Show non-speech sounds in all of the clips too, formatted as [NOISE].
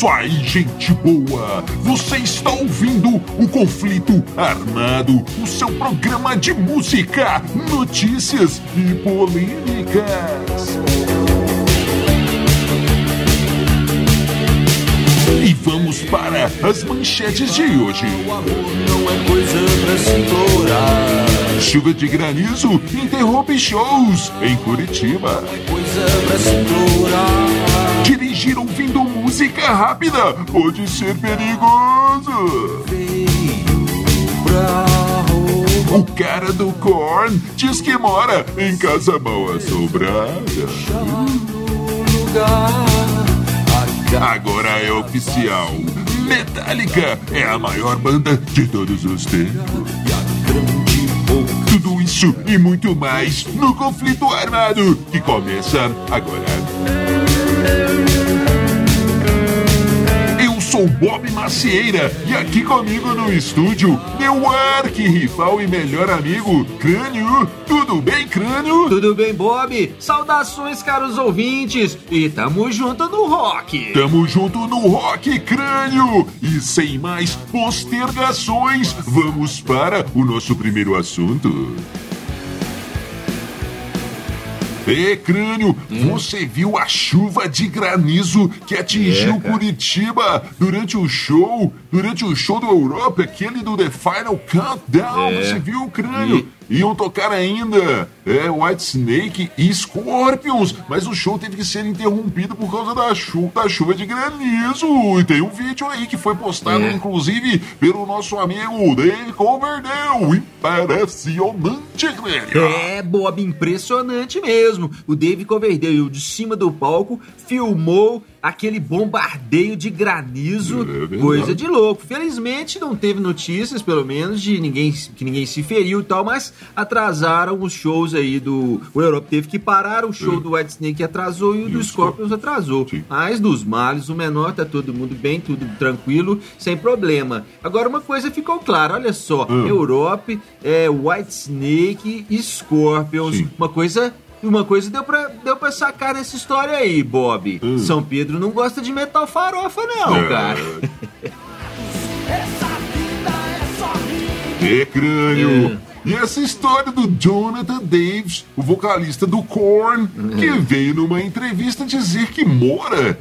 isso aí, gente boa! Você está ouvindo o Conflito Armado, o seu programa de música, notícias e polêmicas. E vamos para as manchetes de hoje. O amor não é coisa pra se implorar. Chuva de granizo interrompe shows em Curitiba. É coisa pra se implorar. Dirigir ouvindo música rápida pode ser perigoso. O cara do Korn diz que mora em casa mal assombrada. Agora é oficial. Metallica é a maior banda de todos os tempos. Tudo isso e muito mais no conflito armado que começa agora. Sou Bob Macieira e aqui comigo no estúdio, meu arqui-rival e melhor amigo, Crânio. Tudo bem, Crânio? Tudo bem, Bob? Saudações, caros ouvintes! E tamo junto no rock! Tamo junto no Rock Crânio! E sem mais postergações, vamos para o nosso primeiro assunto. Ê, Crânio, você viu a chuva de granizo que atingiu É. Curitiba durante o show, durante o show do Europa, aquele do The Final Countdown? É. Você viu, Crânio? Iam tocar ainda é, White Snake e Scorpions, mas o show teve que ser interrompido por causa da chuva, da chuva de granizo. E tem um vídeo aí que foi postado, É. inclusive, pelo nosso amigo Dave Coverdale. Impressionante, Crânio. É, Bob, impressionante mesmo! O Dave Coverdale, de cima do palco, filmou aquele bombardeio de granizo, É coisa de louco. Felizmente não teve notícias, pelo menos, de ninguém que ninguém se feriu e tal, mas atrasaram os shows aí do. O Europa teve que parar o show É. do White Snake atrasou e o E do Scorpions atrasou. Sim. Mas dos males, o menor tá todo mundo bem, tudo tranquilo, sem problema. Agora uma coisa ficou clara, olha só, Hum. Europe, é, White Snake e Scorpions. Sim. Uma coisa. Uma coisa deu pra, deu pra sacar nessa história aí, Bob. Hum. São Pedro não gosta de metal farofa, não, É. cara. É, crânio. E essa história do Jonathan Davis, o vocalista do Korn, que veio numa entrevista dizer que mora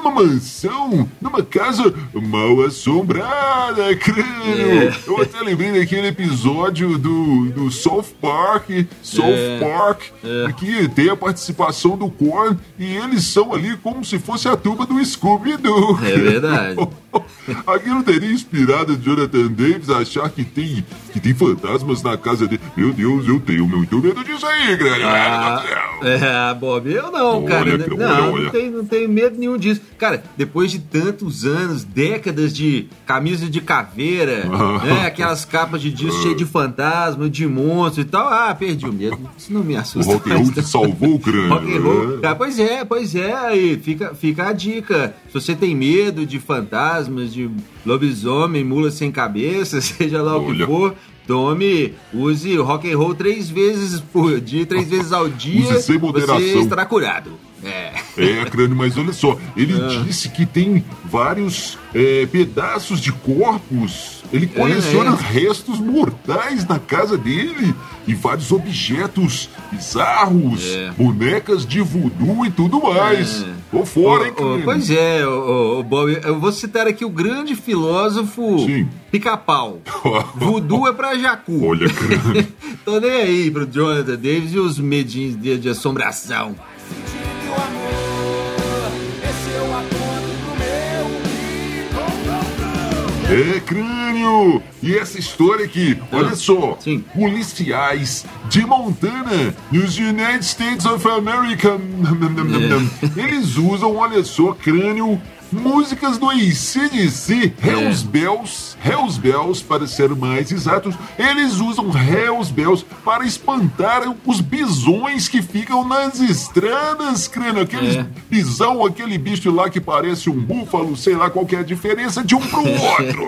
numa mansão, numa casa mal assombrada, crânio. É. Eu até lembrei daquele episódio do, do South Park, South É. Park, É. que tem a participação do Korn e eles são ali como se fosse a turma do Scooby-Doo. É verdade. [LAUGHS] Aquilo teria inspirado Jonathan Davis a achar que tem, que tem fantasmas na casa dele. Meu Deus, eu tenho muito medo disso aí, grande. Ah, é, Bob, eu não, Olha, cara. não, olha, não tenho, não tenho medo nenhum disso. Cara, depois de tantos anos, décadas de camisa de caveira, [LAUGHS] né, aquelas capas de disco cheias de fantasma, de monstro e tal, ah, perdi o medo. Isso não me O assusta. rock and roll te salvou o crânio. Rock and roll. né? Ah, pois é, pois é. Aí fica, fica a dica. Se você tem medo de fantasmas, de lobisomem, mula sem cabeça, [LAUGHS] seja lá o que Olha. for, tome, use rock and roll três vezes por dia, três [LAUGHS] vezes ao dia. Use sem moderação. Você estará curado. É. É, crânio, mas olha só, ele disse que tem vários é, pedaços de corpos. Ele coleciona é. restos mortais na casa dele e vários objetos bizarros, É. bonecas de voodoo e tudo mais. Tô fora, hein, crânio? pois é, ô, ô, Bob, eu vou citar aqui o grande filósofo. Pica-Pau. [LAUGHS] Voodoo é pra Jacu. Olha, crânio. [LAUGHS] Tô nem aí pro Jonathan Davis e os medinhos de, de assombração. É, crânio! E essa história aqui, olha só. Sim. Policiais de Montana, nos United States of America, É. [LAUGHS] eles usam, olha só, crânio, músicas do ACDC, É. Hells Bells, Hells Bells, para ser mais exatos, eles usam Hells Bells para espantar os bisões que ficam nas estradas, crânio, aqueles É. bisão, aquele bicho lá que parece um búfalo, sei lá qual que é a diferença de um pro [LAUGHS] outro.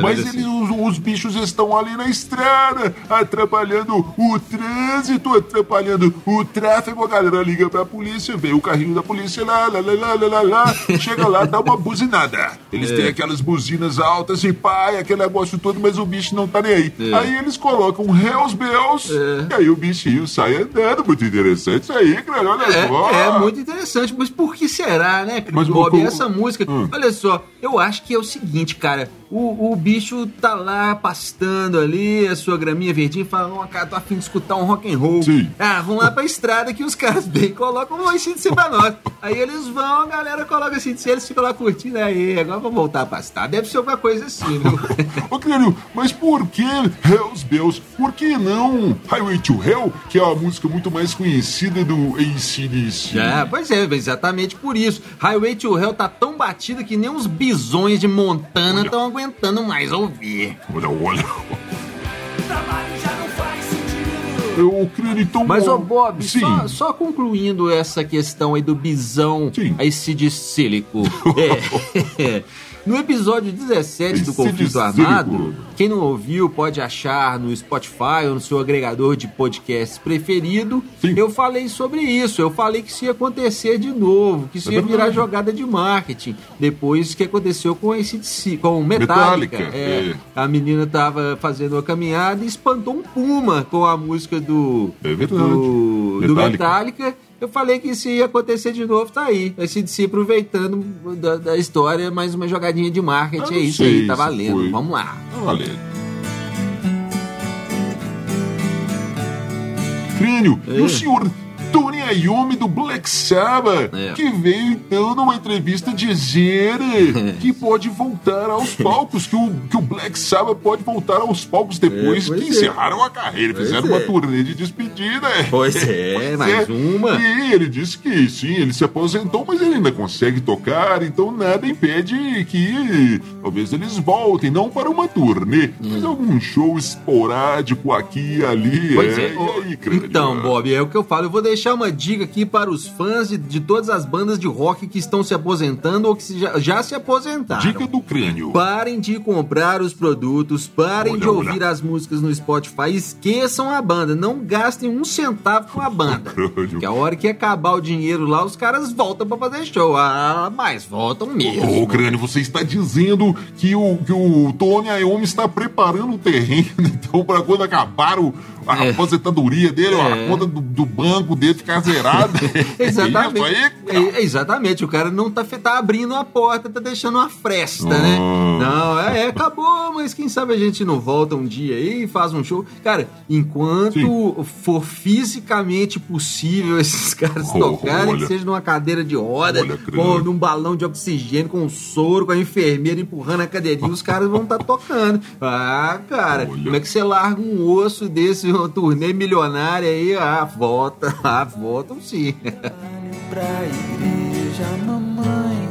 Mas Deve ser. eles, os, os bichos estão ali na estrada, atrapalhando o trânsito, atrapalhando o tráfego. A galera liga pra polícia, vê o carrinho da polícia lá, lá, lá, lá, lá, lá, lá [LAUGHS] chega lá, dá uma buzinada. Eles É. têm aquelas buzinas altas e pai, aquele negócio todo, mas o bicho não tá nem aí. É. Aí eles colocam Hells Bells e aí o bichinho sai andando. Muito interessante isso aí, cara. Olha só. É, é muito interessante, mas por que será, né, Mas Bob? o- Essa música, Hum. olha só, eu acho que é o seguinte, cara. O, o bicho tá lá pastando ali, a sua graminha verdinha, e fala, ó, cara, tô afim de escutar um rock and roll. Sim. Ah, vamos lá pra estrada que os [LAUGHS] caras bem colocam um ACDC pra nós. Aí eles vão, a galera coloca ACDC, eles ficam lá curtindo, aí, agora vamos voltar a pastar. Deve ser alguma coisa assim, viu? [LAUGHS] Ô, Crânio, mas por que Hells Bells? Por que não Highway to Hell, que é a música muito mais conhecida do ACDC? É, pois é, exatamente por isso. Highway to Hell tá tão batida que nem os bisões de Montana estão aguentando mais ouvir. Olha, olha. Trabalho já não faz sentido. O Crânio, então... Mas, ô Bob, Sim. só, só concluindo essa questão aí do bisão Sim. acidicílico. [LAUGHS] É. [LAUGHS] No episódio 17 do Conflito. Armado, quem não ouviu pode achar no Spotify ou no seu agregador de podcasts preferido. Sim. Eu falei sobre isso. Eu falei que isso ia acontecer de novo, que isso É ia virar verdade. jogada de marketing. Depois que aconteceu com esse com o Metallica. Metallica, É, é. A menina tava fazendo uma caminhada e espantou um puma com a música do É do, do Metallica. Eu falei que isso ia acontecer de novo, tá aí. Esse se aproveitando da, da história, mais uma jogadinha de marketing. Eu É isso aí, tá valendo. foi. Vamos lá. Tá valendo. Crânio, e É. o senhor Iommi do Black Sabbath, É. que veio então numa entrevista dizer [LAUGHS] que pode voltar aos palcos, que o, que o Black Sabbath pode voltar aos palcos depois É, pois que é. encerraram a carreira, Pois fizeram é. uma turnê de despedida. [LAUGHS] Pois é, mais uma. E ele disse que sim, ele se aposentou, mas ele ainda consegue tocar, então nada impede que talvez eles voltem, não para uma turnê, mas algum show esporádico aqui e ali. Hum. Pois é, é. e aí? Então, Bob, é o que eu falo. Eu vou deixar uma dica aqui para os fãs de, de todas as bandas de rock que estão se aposentando ou que se- já, já se aposentaram. Dica do crânio. Parem de comprar os produtos, parem Olha, de ouvir olha. as músicas no Spotify, esqueçam a banda, não gastem um centavo com a banda. Que a hora que acabar o dinheiro lá, os caras voltam pra fazer show. Ah, mas voltam mesmo. Ô, Crânio, você está dizendo que o, que o Tony Iommi está preparando o terreno, [LAUGHS] então, para quando acabar o, a É. aposentadoria dele, É. a conta do, do banco dele ficar Exatamente. [LAUGHS] É isso aí? É, exatamente. O cara não tá, tá abrindo a porta, tá deixando uma fresta, né? Ah. Não, é, é, acabou, mas quem sabe a gente não volta um dia aí e faz um show. Cara, enquanto for fisicamente possível [LAUGHS] esses caras Oh, tocarem, olha. que seja numa cadeira de roda, Olha, ou num balão de oxigênio com um soro, com a enfermeira empurrando a cadeirinha, os caras vão estar tocando. Ah, cara, Olha. como é que você larga um osso desse, uma turnê milionária aí? Ah, volta, [LAUGHS] ah, voltam sim.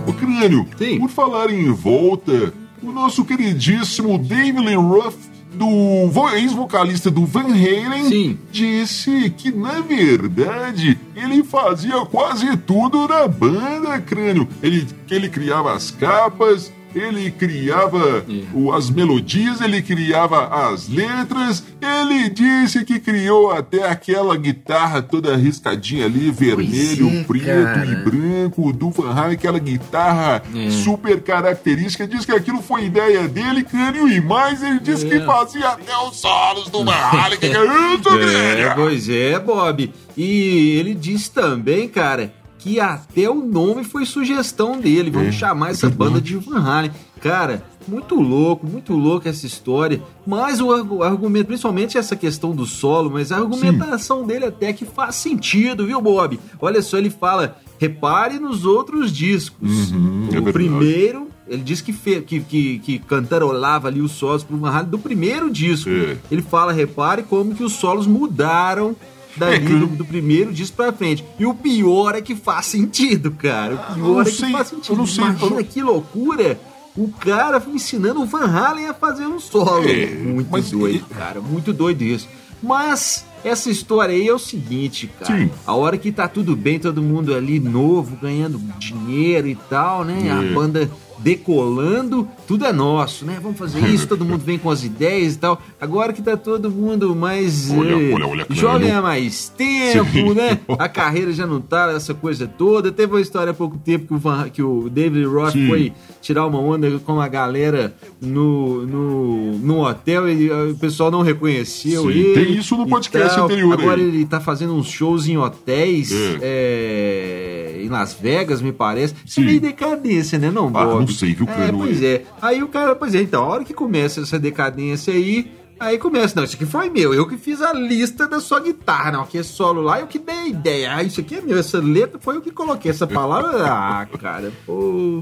Ô, Crânio, Sim. por falar em volta, o nosso queridíssimo David Lee Roth, do vo- ex-vocalista do Van Halen, Sim. disse que, na verdade, ele fazia quase tudo na banda, Crânio. Ele, ele criava as capas, ele criava É. as melodias, ele criava as letras, ele disse que criou até aquela guitarra toda riscadinha ali, vermelho, é, preto cara. e branco do Van Halen, aquela guitarra É. super característica. Diz que aquilo foi ideia dele, Crânio, e mais ele disse que fazia até os solos do Van Halen. que é isso, [LAUGHS] É, pois é, Bob. E ele disse também, cara, que até o nome foi sugestão dele. Vamos É, chamar essa verdade. banda de Van Halen. Cara, muito louco, muito louco essa história. Mas o argu- argumento, principalmente essa questão do solo, mas a argumentação dele até que faz sentido, viu, Bob? Olha só, ele fala: repare nos outros discos. Uhum, é o verdade. primeiro, ele diz que, fe- que, que, que cantarolava ali os solos pro Van Halen do primeiro disco. É. Ele fala, repare como que os solos mudaram dali É, do, do primeiro disco pra frente. E o pior é que faz sentido, cara. O eu pior não é que sei, faz sentido. não sei, Imagina não- que loucura. O cara ensinando o Van Halen a fazer um solo. É, muito doido, cara. Muito doido isso. Mas essa história aí é o seguinte, cara. Sim. A hora que tá tudo bem, todo mundo ali novo, ganhando dinheiro e tal, né? É. A banda decolando, tudo é nosso, né? Vamos fazer isso, todo mundo vem com as ideias e tal. Agora que tá todo mundo mais Olha, eh, olha, olha, jovem há mais tempo, Sim. né? [LAUGHS] A carreira já não tá essa coisa toda. Teve uma história há pouco tempo que o, Van- que o David Roth Sim. foi tirar uma onda com a galera no, no, no hotel e eh, o pessoal não reconheceu Sim, ele. tem isso no podcast anterior aí. Agora ele tá fazendo uns shows em hotéis É. eh, em Las Vegas, me parece. Isso Sim. é meio decadência, né, não, Ah, Bob? não sei, viu, É, Cano? pois é. Aí o cara, pois é, então, a hora que começa essa decadência aí, aí começa, não, isso aqui foi meu, eu que fiz a lista da sua guitarra, não, que é solo lá, eu que dei a ideia, ah, isso aqui é meu, essa letra foi eu que coloquei, essa palavra, [LAUGHS] ah, cara, pô,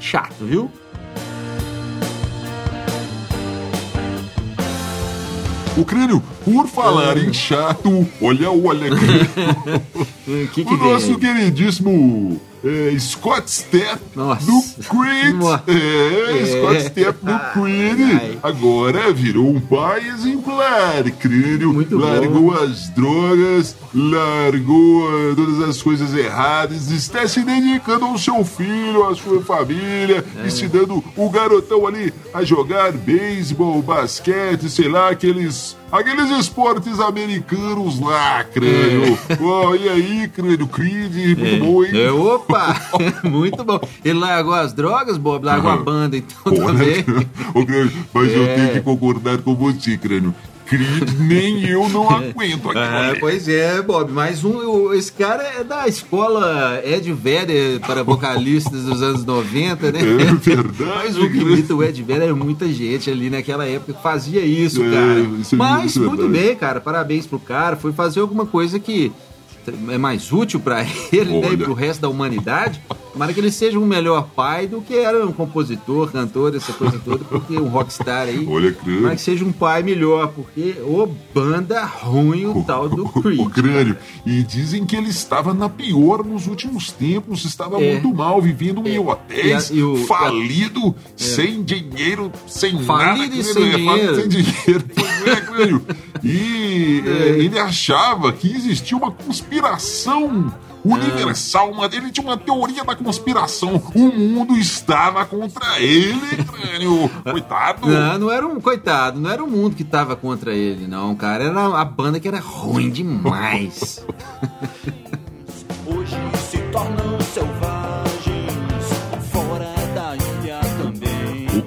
chato, viu? O crânio, por falar em chato, olha. O [LAUGHS] que que o nosso queridíssimo é, Scott Stepp do Creed. É, É. Scott Stepp do Creed. Ai. Agora virou um pai exemplar. Crânio Muito bom. largou as drogas, largou ah, todas as coisas erradas, está se dedicando ao seu filho, à sua família, É. ensinando o garotão ali a jogar beisebol, basquete, sei lá, aqueles. Aqueles esportes americanos lá, crânio. Ó, e aí, crânio? Creed, muito bom, hein? É, opa, [LAUGHS] muito bom. Ele largou as drogas, Bob, largou a banda, então Pô, né? também. [LAUGHS] Ô, crânio, mas eu É. tenho que concordar com você, crânio. Creed, nem eu não [LAUGHS] aguento aquilo Ah, pois é, Bob, mais um. o- Esse cara é da escola Ed Vedder para vocalistas dos anos 90, né? [LAUGHS] É verdade, Mais um que imita o Ed Vedder, é muita gente ali naquela época que fazia isso, É, cara. isso é- Mas isso é muito verdade. bem, cara, parabéns pro cara. Foi fazer alguma coisa que é mais útil pra [LAUGHS] ele né, e Olha. pro resto da humanidade. Tomara que ele seja um melhor pai do que era um compositor, cantor, essa coisa toda, porque um rockstar aí. Olha, crânio. Tomara que seja um pai melhor, porque ô banda ruim o tal do [LAUGHS] Creed. O crânio. E dizem que ele estava na pior nos últimos tempos, estava É. muito mal, vivendo em É. hotéis, E a- e o- falido, sem dinheiro, sem Falido nada. e sem é, dinheiro. sem dinheiro. [LAUGHS] E é, ele achava que existia uma conspiração universal, uma, ele tinha uma teoria da conspiração. O mundo estava contra ele, crânio. Coitado. Não, não era um coitado, não era o mundo que tava contra ele, não, cara. Era a banda que era ruim demais. Hoje se tornam selvagens,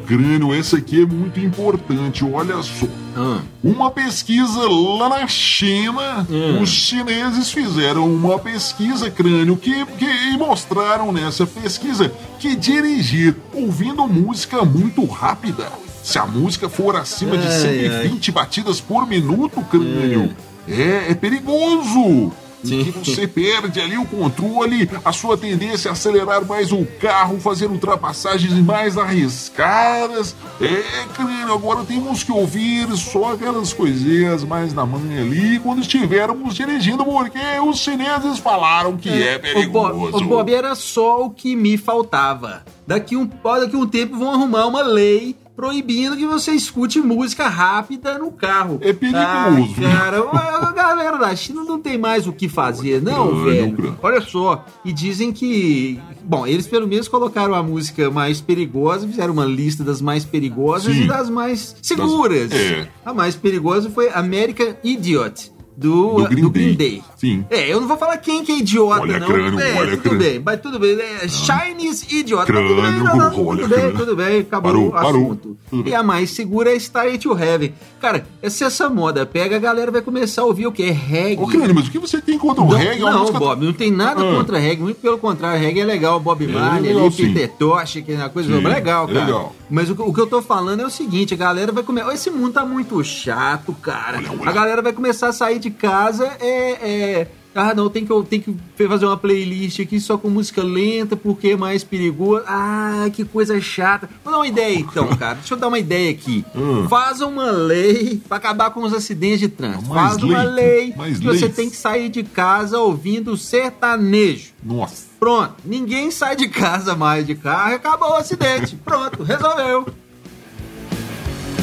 crânio, esse aqui é muito importante, olha só. Ah, Uma pesquisa lá na China, Hum. os chineses fizeram uma pesquisa crânio que, que e mostraram nessa pesquisa que dirigir ouvindo música muito rápida, se a música for acima de Ai, 120 batidas por minuto, crânio, é, é perigoso. Sim. Que você perde ali o controle, a sua tendência a acelerar mais o carro, fazer ultrapassagens mais arriscadas. É, crânio, agora temos que ouvir só aquelas coisinhas mais na manhã ali quando estivermos dirigindo, porque os chineses falaram que é, o, Bob, perigoso. o Bob era só o que me faltava. Daqui um, daqui um tempo vão arrumar uma lei proibindo que você escute música rápida no carro. É perigoso. Ah, cara, a galera da China não tem mais o que fazer, não, Crânio, velho. Olha só. E dizem que. Bom, eles pelo menos colocaram a música mais perigosa, fizeram uma lista das mais perigosas Sim. e das mais seguras. é. A mais perigosa foi American Idiot. Do, Do Green do Green Day. Day. Sim. É, eu não vou falar quem que é idiota, Olha, não. crânio, é, olha, tudo crânio. bem, mas tudo bem. É, Chinese idiota. Crânio, tudo bem, não, não, olha, tudo bem, crânio. tudo bem, acabou Parou, o parou. assunto. Bem. E a mais segura é Starry to Heaven. Cara, se essa moda pega, a galera vai começar a ouvir o que? É reggae. Ô, crânio, mas o que você tem contra o Não, reggae? É não, música- Bob, não tem nada Ah. contra reggae, muito pelo contrário, reggae é legal, Bob Marley, legal, ali, sim. Peter Tosh, que é uma coisa Sim, legal, cara. legal. Mas o, que- o que eu tô falando é o seguinte, a galera vai começar, esse mundo tá muito chato, cara. Olha, olha. A galera vai começar a sair de casa, é... é ah, não, tem que, eu tenho que fazer uma playlist aqui só com música lenta, porque é mais perigoso. Ah, que coisa chata. Vou dar uma ideia então, [LAUGHS] cara. Deixa eu dar uma ideia aqui. Hum. Faz uma lei pra acabar com os acidentes de trânsito. Mais Faz uma lei, que você leis. tem que sair de casa ouvindo sertanejo. Nossa. Pronto, ninguém sai de casa mais de carro e acabou o acidente. [LAUGHS] Pronto, resolveu.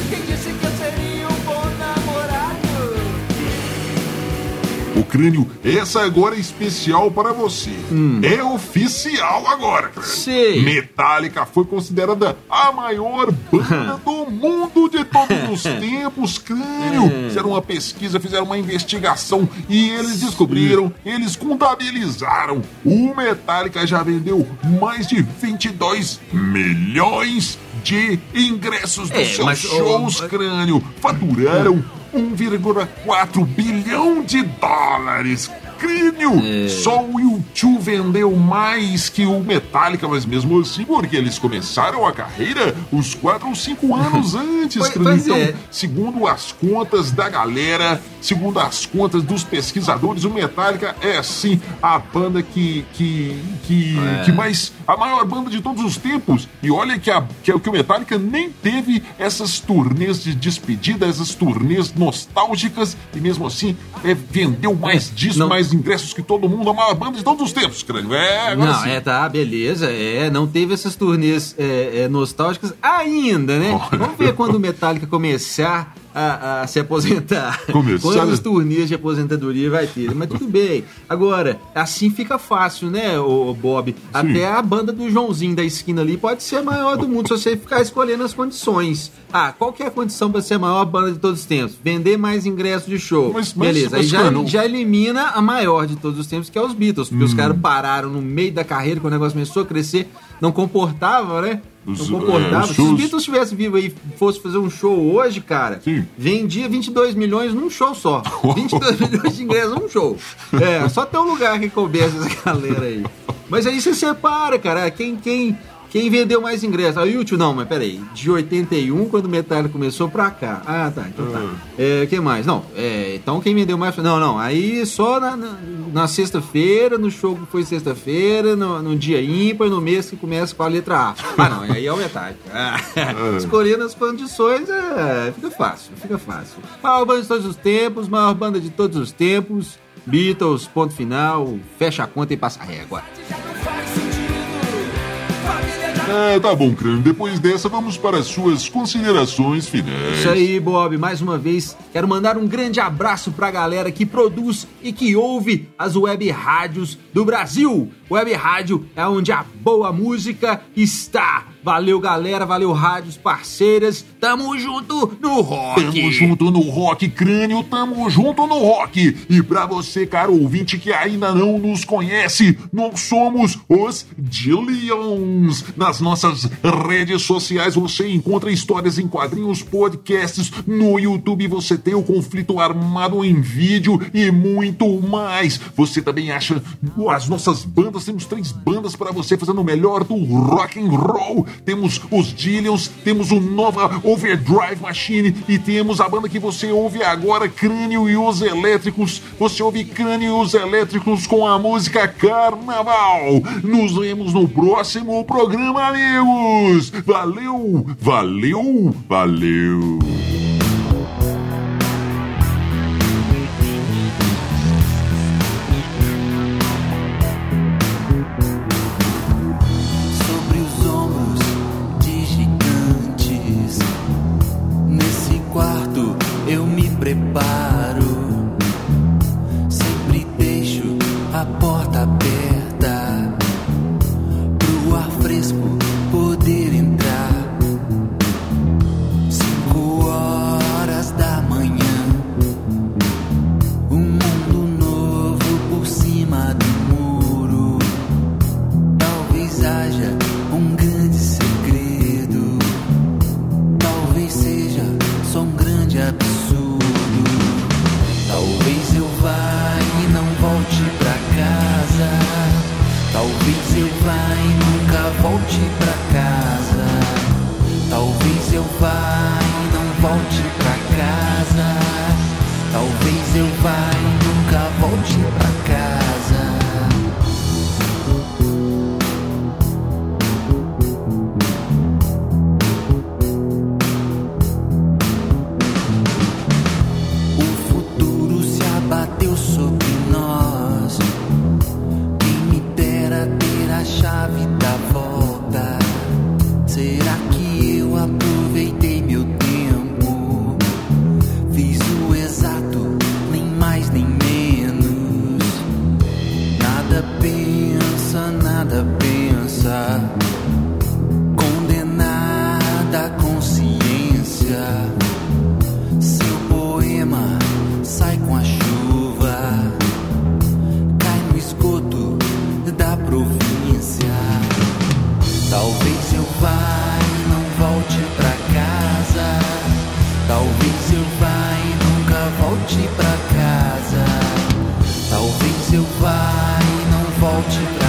Quem disse que eu seria um bom crânio, essa agora é especial para você. É oficial agora, crânio. Sei. Metallica foi considerada a maior banda [LAUGHS] do mundo de todos os [LAUGHS] tempos, crânio. Fizeram uma pesquisa, fizeram uma investigação e eles descobriram, eles contabilizaram. O Metallica já vendeu mais de 22 milhões de ingressos dos É, seus mas, shows, mas- crânio. Faturaram 1,4 bilhão de dólares. É. Só o YouTube vendeu mais que o Metallica, mas mesmo assim, porque eles começaram a carreira uns 4 ou 5 [LAUGHS] anos antes, Pois- pois Então, é. segundo as contas da galera, segundo as contas dos pesquisadores, o Metallica é sim a banda que que que, É. que mais a maior banda de todos os tempos. E olha que a que, que o Metallica nem teve essas turnês de despedida, essas turnês nostálgicas e mesmo assim é, vendeu mais discos, Não. mais ingressos que todo mundo, a maior banda de todos os tempos, crânio. É, Não, sim. é, tá, beleza. É, não teve essas turnês é, é, nostálgicas ainda, né? Olha. Vamos ver quando o Metallica começar a, a se aposentar. Começar, Quantas né? turnês de aposentadoria vai ter? Mas tudo bem. Agora, assim fica fácil, né, o Bob? Até a banda do Joãozinho da esquina ali pode ser a maior do mundo se você ficar escolhendo as condições. Ah, qual que é a condição para ser a maior banda de todos os tempos? Vender mais ingressos de show. Mas- mas- Beleza, aí mas, já, cara, não- já elimina a maior de todos os tempos, que é os Beatles. Porque Hum. os caras pararam no meio da carreira, quando o negócio começou a crescer, não comportava, né? Não é, comportava. os Se os shows- Beatles estivessem vivos aí e fosse fazer um show hoje, cara, Sim. vendia 22 milhões num show só. [LAUGHS] 22 milhões de ingressos num show. É, só tem um lugar que coubesse essa galera aí. Mas aí você separa, cara. Quem, quem, quem vendeu mais ingressos? A YouTube, não, mas peraí. De 81, quando o Metallica começou pra cá. Ah, tá, então tá. É, quem mais? Não, é, então quem vendeu mais. Não, não. Aí só na, na, na sexta-feira, no show que foi sexta-feira, no, no dia ímpar, no mês que começa com a letra A. Ah, não, aí é o Metallica. [LAUGHS] Ah, escolhendo as condições, é, fica fácil, fica fácil. Maior banda de todos os tempos, maior banda de todos os tempos. Beatles, ponto final, fecha a conta e passa a régua. É, tá bom, crânio. Depois dessa, vamos para as suas considerações finais. Isso aí, Bob. Mais uma vez, quero mandar um grande abraço pra galera que produz e que ouve as web rádios do Brasil. Web rádio é onde a boa música está. Valeu, galera. Valeu, rádios parceiras. Tamo junto no rock. Tamo junto no rock, crânio, tamo junto no rock. E pra você, caro ouvinte que ainda não nos conhece, nós somos os Dillions. Nas nossas redes sociais você encontra histórias em quadrinhos, podcasts. No YouTube você tem o conflito armado em vídeo e muito mais. Você também acha as nossas bandas, temos três bandas para você fazendo o melhor do rock and roll. Temos os Dillions, temos o Nova Overdrive Machine e temos a banda que você ouve agora, Crânio e os Elétricos. Você ouve Crânio e os Elétricos com a música Carnaval. Nos vemos no próximo programa, amigos. Valeu, valeu, valeu. chave Talvez eu vá e não volte pra